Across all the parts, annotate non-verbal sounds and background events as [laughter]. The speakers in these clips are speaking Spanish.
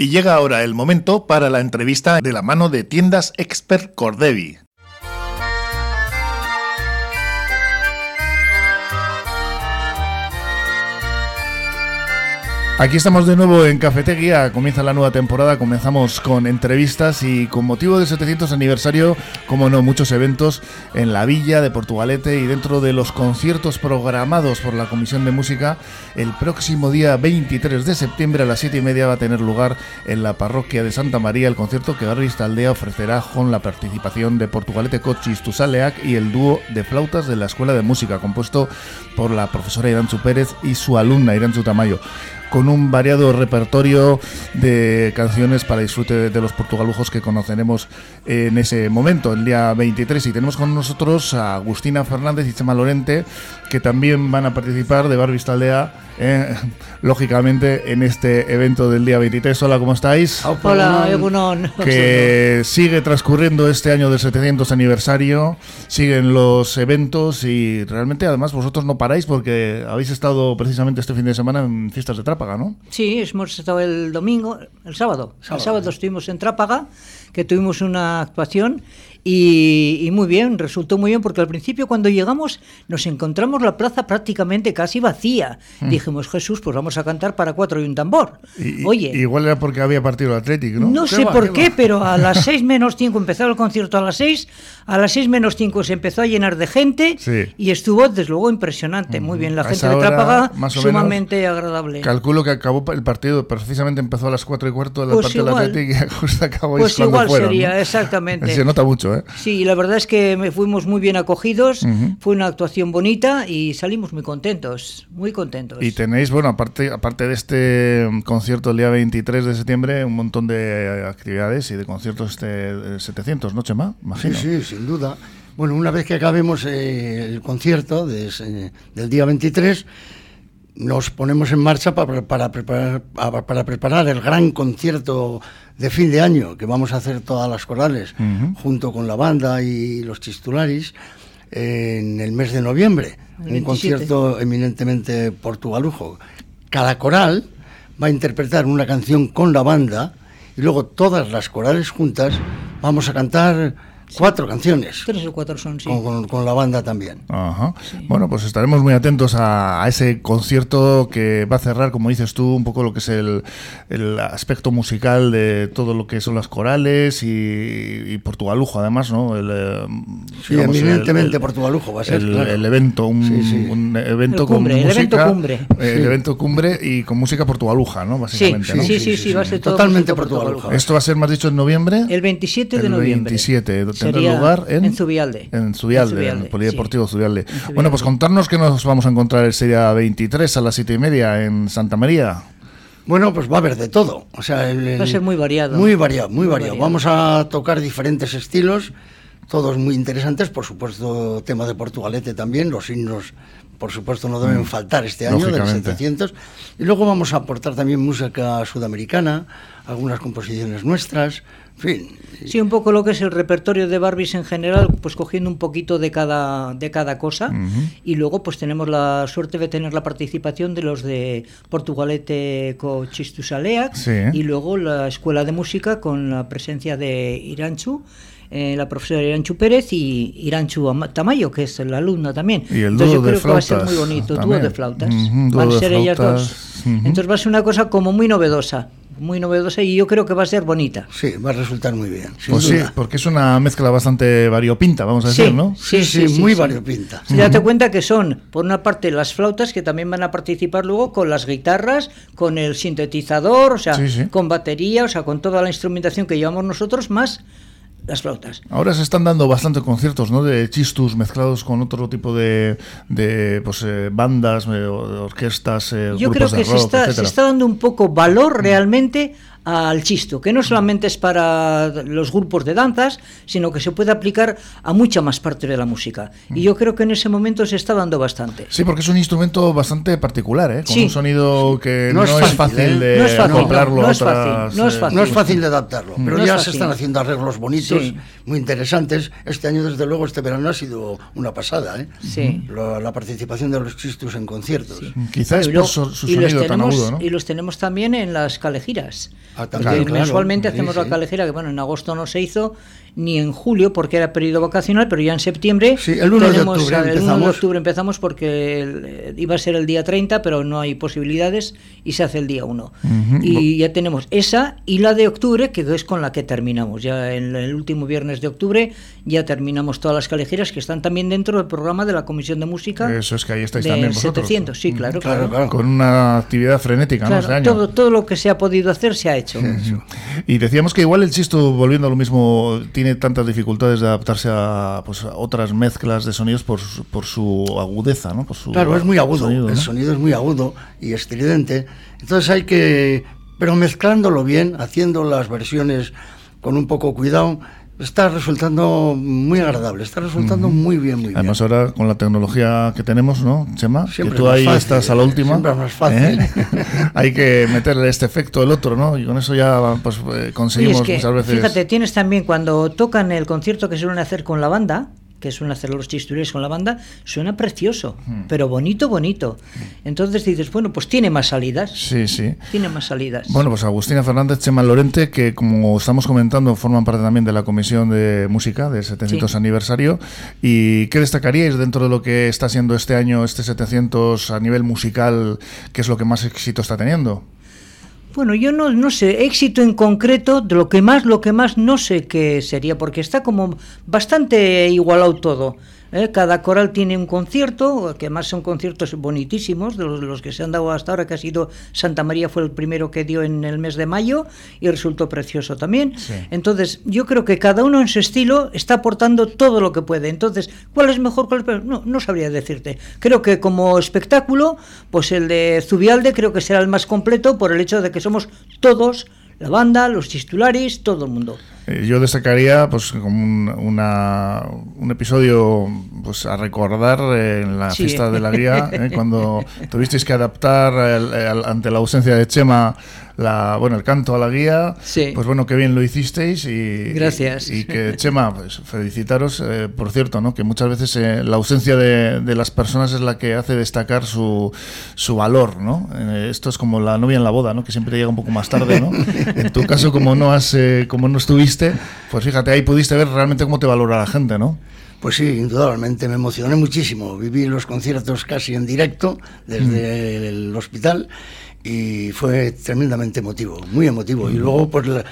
Y llega ahora el momento para la entrevista de la mano de tiendas Expert Cordevi. Aquí estamos de nuevo en Cafetería, comienza la nueva temporada, comenzamos con entrevistas y con motivo del 700 aniversario, como no, muchos eventos en la villa de Portugalete y dentro de los conciertos programados por la Comisión de Música, el próximo día 23 de septiembre a las 7 y media va a tener lugar en la parroquia de Santa María el concierto que Garbis Aldea ofrecerá con la participación de Portugalete Cochis Tusaleac y el dúo de flautas de la Escuela de Música, compuesto por la profesora Iranchu Pérez y su alumna Iranchu Tamayo con un variado repertorio de canciones para disfrute de los portugalujos que conoceremos en ese momento, el día 23. Y tenemos con nosotros a Agustina Fernández y Chema Lorente, que también van a participar de Barbie Staldea, eh, [laughs] lógicamente, en este evento del día 23. Hola, ¿cómo estáis? Hola, Egunon. Que sigue transcurriendo este año del 700 aniversario, siguen los eventos y realmente, además, vosotros no paráis porque habéis estado precisamente este fin de semana en fiestas de Trápaga, ¿no? Sí, hemos estado el domingo, el sábado. El sábado estuvimos en Trápaga, que tuvimos una actuación y, muy bien, resultó muy bien porque al principio cuando llegamos nos encontramos la plaza prácticamente casi vacía. Mm. Dijimos, Jesús, pues vamos a cantar para cuatro y un tambor. Oye. Igual era porque había partido Atlético, ¿no? No sé por qué, pero a las [laughs] seis menos cinco empezó el concierto a las seis, a las seis menos cinco se empezó a llenar de gente y estuvo desde luego impresionante. Muy bien, la gente de Trápaga, sumamente agradable. Calculo que acabó el partido, precisamente empezó a las cuatro y cuarto de la pues parte del Atlético y [laughs] justo acabó Pues igual sería, exactamente. [laughs] Se nota mucho. ¿Eh? Sí, la verdad es que fuimos muy bien acogidos, fue una actuación bonita y salimos muy contentos, muy contentos. Y tenéis, bueno, aparte, aparte de este concierto el día 23 de septiembre, un montón de actividades y de conciertos este 700, ¿no, Chema? Imagino. Sí, sí, sin duda. Bueno, una vez que acabemos eh, el concierto del día 23, nos ponemos en marcha para, para, preparar, para preparar el gran concierto de fin de año que vamos a hacer todas las corales junto con la banda y los chistularis en el mes de noviembre. Un concierto eminentemente portugalujo. Cada coral va a interpretar una canción con la banda y luego todas las corales juntas vamos a cantar Cuatro canciones. Tres o cuatro son, sí. Con, la banda también. Ajá. Bueno, pues estaremos muy atentos a, ese concierto que va a cerrar, como dices tú, un poco lo que es el, aspecto musical de todo lo que son las corales y, Portugalujo, además, ¿no? El, eh, sí, eminentemente Portugalujo va a ser. El, evento, un, evento con música. El evento cumbre. El evento cumbre y con música portugaluja, ¿no? Básicamente. Sí, sí, sí, va a ser Totalmente portugaluja. Esto va a ser, más dicho, en noviembre. El 27 de noviembre. El 27 tendrá lugar en, en Zubialde. En Zubialde, en, el Polideportivo Zubialde. Bueno, pues contarnos que nos vamos a encontrar el día 23 a las 7 y media en Santa María. Bueno, pues va a haber de todo. O sea, va a ser muy variado. Muy variado, muy, variado. Vamos a tocar diferentes estilos, todos muy interesantes. Por supuesto, tema de Portugalete también. Los himnos, por supuesto, no deben mm, faltar este año, del 700. Y luego vamos a aportar también música sudamericana, algunas composiciones nuestras fin. Sí, un poco lo que es el repertorio de Barbies en general, pues cogiendo un poquito de cada, de cada cosa. Y luego pues tenemos la suerte de tener la participación de los de Portugalete con Chistusaleac y luego la Escuela de Música con la presencia de Iranchu. Eh, la profesora Iranchu Pérez y Iranchu Tamayo, que es la alumna también. Y el Entonces yo creo que va a ser muy bonito, dúo de flautas. Van a ser ellas dos. Entonces va a ser una cosa como muy novedosa muy novedosa y yo creo que va a ser bonita. Sí, va a resultar muy bien. Pues sí, porque es una mezcla bastante variopinta, vamos a decir, ¿no? Sí, sí, muy variopinta. Sí, Date cuenta que son, por una parte, las flautas que también van a participar luego con las guitarras, con el sintetizador, o sea, con batería, o sea, con toda la instrumentación que llevamos nosotros, más las flautas. Ahora se están dando bastantes conciertos, ¿no? De chistus mezclados con otro tipo de, de pues, eh, bandas, eh, orquestas, eh, Yo creo que se, está, se está dando un poco valor realmente al chisto, que no solamente es para los grupos de danzas, sino que se puede aplicar a mucha más parte de la música. Y yo creo que en ese momento se está dando bastante. Sí, porque es un instrumento bastante particular, ¿eh? con un sonido que no, es, fácil, de no es fácil, acoplarlo no, es fácil, no, es fácil, de adaptarlo, pero ya se están haciendo arreglos bonitos, muy interesantes. Este año, desde luego, este verano ha sido una pasada. ¿eh? Sí. La, participación de los chistos en conciertos. Quizás por su, sonido tan agudo, ¿no? Y los tenemos también en las calejiras Ah, claro. mensualmente hacemos sí. la calejera, que bueno, en agosto no se hizo, ni en julio porque era periodo vacacional, pero ya en septiembre. Sí, el 1 de tenemos- octubre El 1 de octubre empezamos porque el- eh, iba a ser el día 30, pero no hay posibilidades y se hace el día 1. Y ya tenemos esa y la de octubre, que es con la que terminamos. Ya en el último viernes de octubre ya terminamos todas las calejeras que están también dentro del programa de la Comisión de Música. Eso es que ahí estáis de también vosotros. 700, sí, claro, Claro, claro. claro. Con una actividad frenética, ¿no? Claro, Este año. todo, todo lo que se ha podido hacer se ha hecho. [laughs] Y decíamos que igual el Chisto, volviendo a lo mismo, tiene tantas dificultades de adaptarse a, pues, a otras mezclas de sonidos por, su- por su agudeza, ¿no? Por su Claro, es muy agudo, sonido, el ¿no? sonido es muy agudo y estridente. Entonces hay que, pero mezclándolo bien, haciendo las versiones con un poco cuidado, está resultando muy agradable, está resultando muy bien, muy bien. Además ahora con la tecnología que tenemos, ¿no, Chema? Siempre que tú es más ahí fácil, estás a la última. siempre es más fácil. ¿eh? [laughs] Hay que meterle este efecto el otro, ¿no? Y con eso ya pues eh, conseguimos es que, muchas veces... fíjate, tienes también cuando tocan el concierto que suelen hacer con la banda, que suelen hacer los chistureros con la banda, suena precioso, Hmm. pero bonito, bonito. Entonces dices, bueno, pues tiene más salidas. Sí, sí. Tiene más salidas. Bueno, pues Agustina Fernández, Chema Lorente, que como estamos comentando, forman parte también de la Comisión de Música del 700 Sí. aniversario. ¿Y qué destacaríais dentro de lo que está siendo este año, este 700 a nivel musical? ¿Qué es lo que más éxito está teniendo? Bueno, yo no, no sé, éxito en concreto, de lo que más, lo que más no sé qué sería, porque está como bastante igualado todo. ¿Eh? Cada coral tiene un concierto, que además son conciertos bonitísimos, de los, los que se han dado hasta ahora, que ha sido Santa María fue el primero que dio en el mes de mayo y resultó precioso también. Sí. Entonces, yo creo que cada uno en su estilo está aportando todo lo que puede. Entonces, ¿cuál es mejor? ¿Cuál es peor? No, no sabría decirte. Creo que como espectáculo, pues el de Zubialde creo que será el más completo por el hecho de que somos todos, la banda, los titulares, todo el mundo. Eh, Yo destacaría pues como un, una- un episodio pues a recordar eh, en la Sí. fiesta de la guía [laughs] eh, cuando tuvisteis que adaptar el- el- ante la ausencia de Chema la bueno el canto a la guía Sí. pues bueno qué bien lo hicisteis y Gracias. y, y que Chema pues felicitaros eh, por cierto no que muchas veces eh, la ausencia de, de las personas es la que hace destacar su, su valor no Eh, esto es como la novia en la boda no que siempre llega un poco más tarde no en tu caso como no has eh, como no estuviste pues fíjate ahí pudiste ver realmente cómo te valora la gente no Pues sí, indudablemente, me emocioné muchísimo. Viví los conciertos casi en directo desde el hospital y fue tremendamente emotivo, muy emotivo. Y luego, pues, la-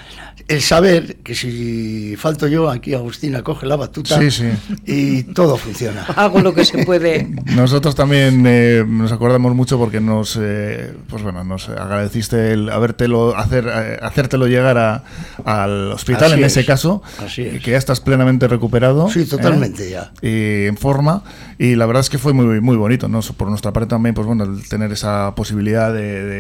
el saber que si falto yo, aquí Agustina coge la batuta Sí, sí. y todo funciona. [laughs] Hago lo que se puede. Nosotros también eh, nos acordamos mucho porque nos, eh, pues bueno, nos agradeciste el habértelo, hacer, eh, hacértelo llegar a- al hospital Así en es, ese caso, así es. que ya estás plenamente recuperado. Sí, ¿eh? totalmente ya. Y en forma y la verdad es que fue muy muy bonito, ¿no? Por nuestra parte también, pues bueno, el tener esa posibilidad de, de-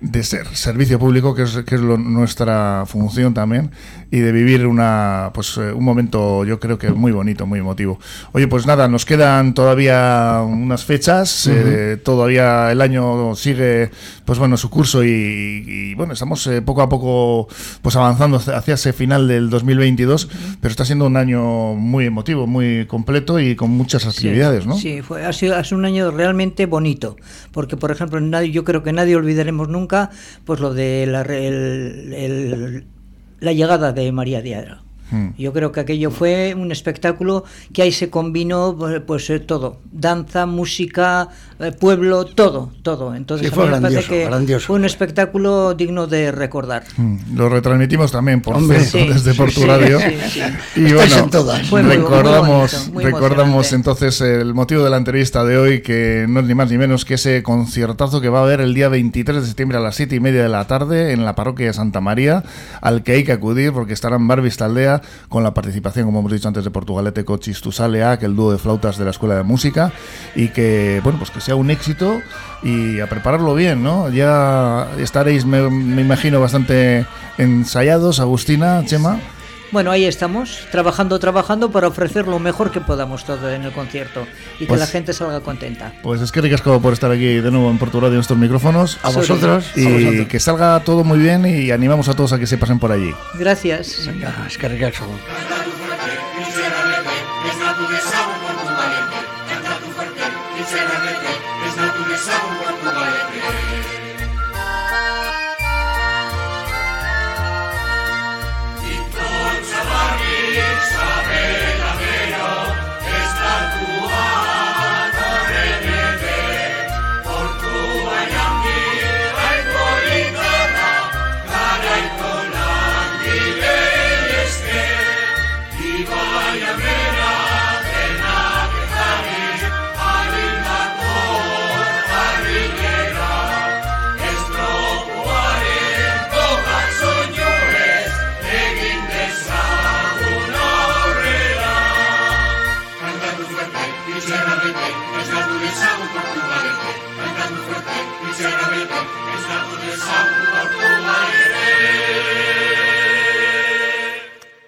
de ser servicio público, que es, que es lo- nuestra función también, y de vivir una pues eh, un momento yo creo que muy bonito, muy emotivo. Oye, pues nada, nos quedan todavía unas fechas, eh, todavía el año sigue pues bueno su curso y, y, bueno, estamos eh, poco a poco pues avanzando hacia ese final del 2022, pero está siendo un año muy emotivo, muy completo y con muchas actividades, ¿no? Sí, fue, ha, sido, ha sido un año realmente bonito, porque por ejemplo, nadie, yo creo que nadie olvidaremos nunca pues lo de la, el- el- la llegada de María Diara. Mm. Yo creo que aquello fue un espectáculo que ahí se combinó pues, pues, eh, todo, danza, música, eh, pueblo, todo, todo. Entonces Sí, fue grandioso, que grandioso. fue un espectáculo digno de recordar. Mm, Lo retransmitimos también, por Hombre, sí, desde sí, Portu sí. Y bueno. Fue muy- recordamos, bonito, muy recordamos entonces el motivo de la entrevista de hoy, que no es ni más ni menos que ese conciertazo que va a haber el día 23 de septiembre a las 7 y media de la tarde en la parroquia de Santa María, al que hay que acudir porque estarán Barbis Taldea con la participación, como hemos dicho antes, de Portugalete Cochis Tusalea, que el dúo de flautas de la Escuela de Música, y que, bueno, pues que sea un éxito y a prepararlo bien, ¿no? Ya estaréis, me, me imagino, bastante ensayados, Agustina, Chema. Bueno, ahí estamos, trabajando, trabajando para ofrecer lo mejor que podamos todo en el concierto y que Pues- la gente salga contenta. Pues es que ricasco por estar aquí de nuevo en Portu Radio en estos micrófonos. A vosotros, a Y vosotros. que salga todo muy bien y animamos a todos a que se pasen por allí. Gracias. Venga, es que ricasco. Canta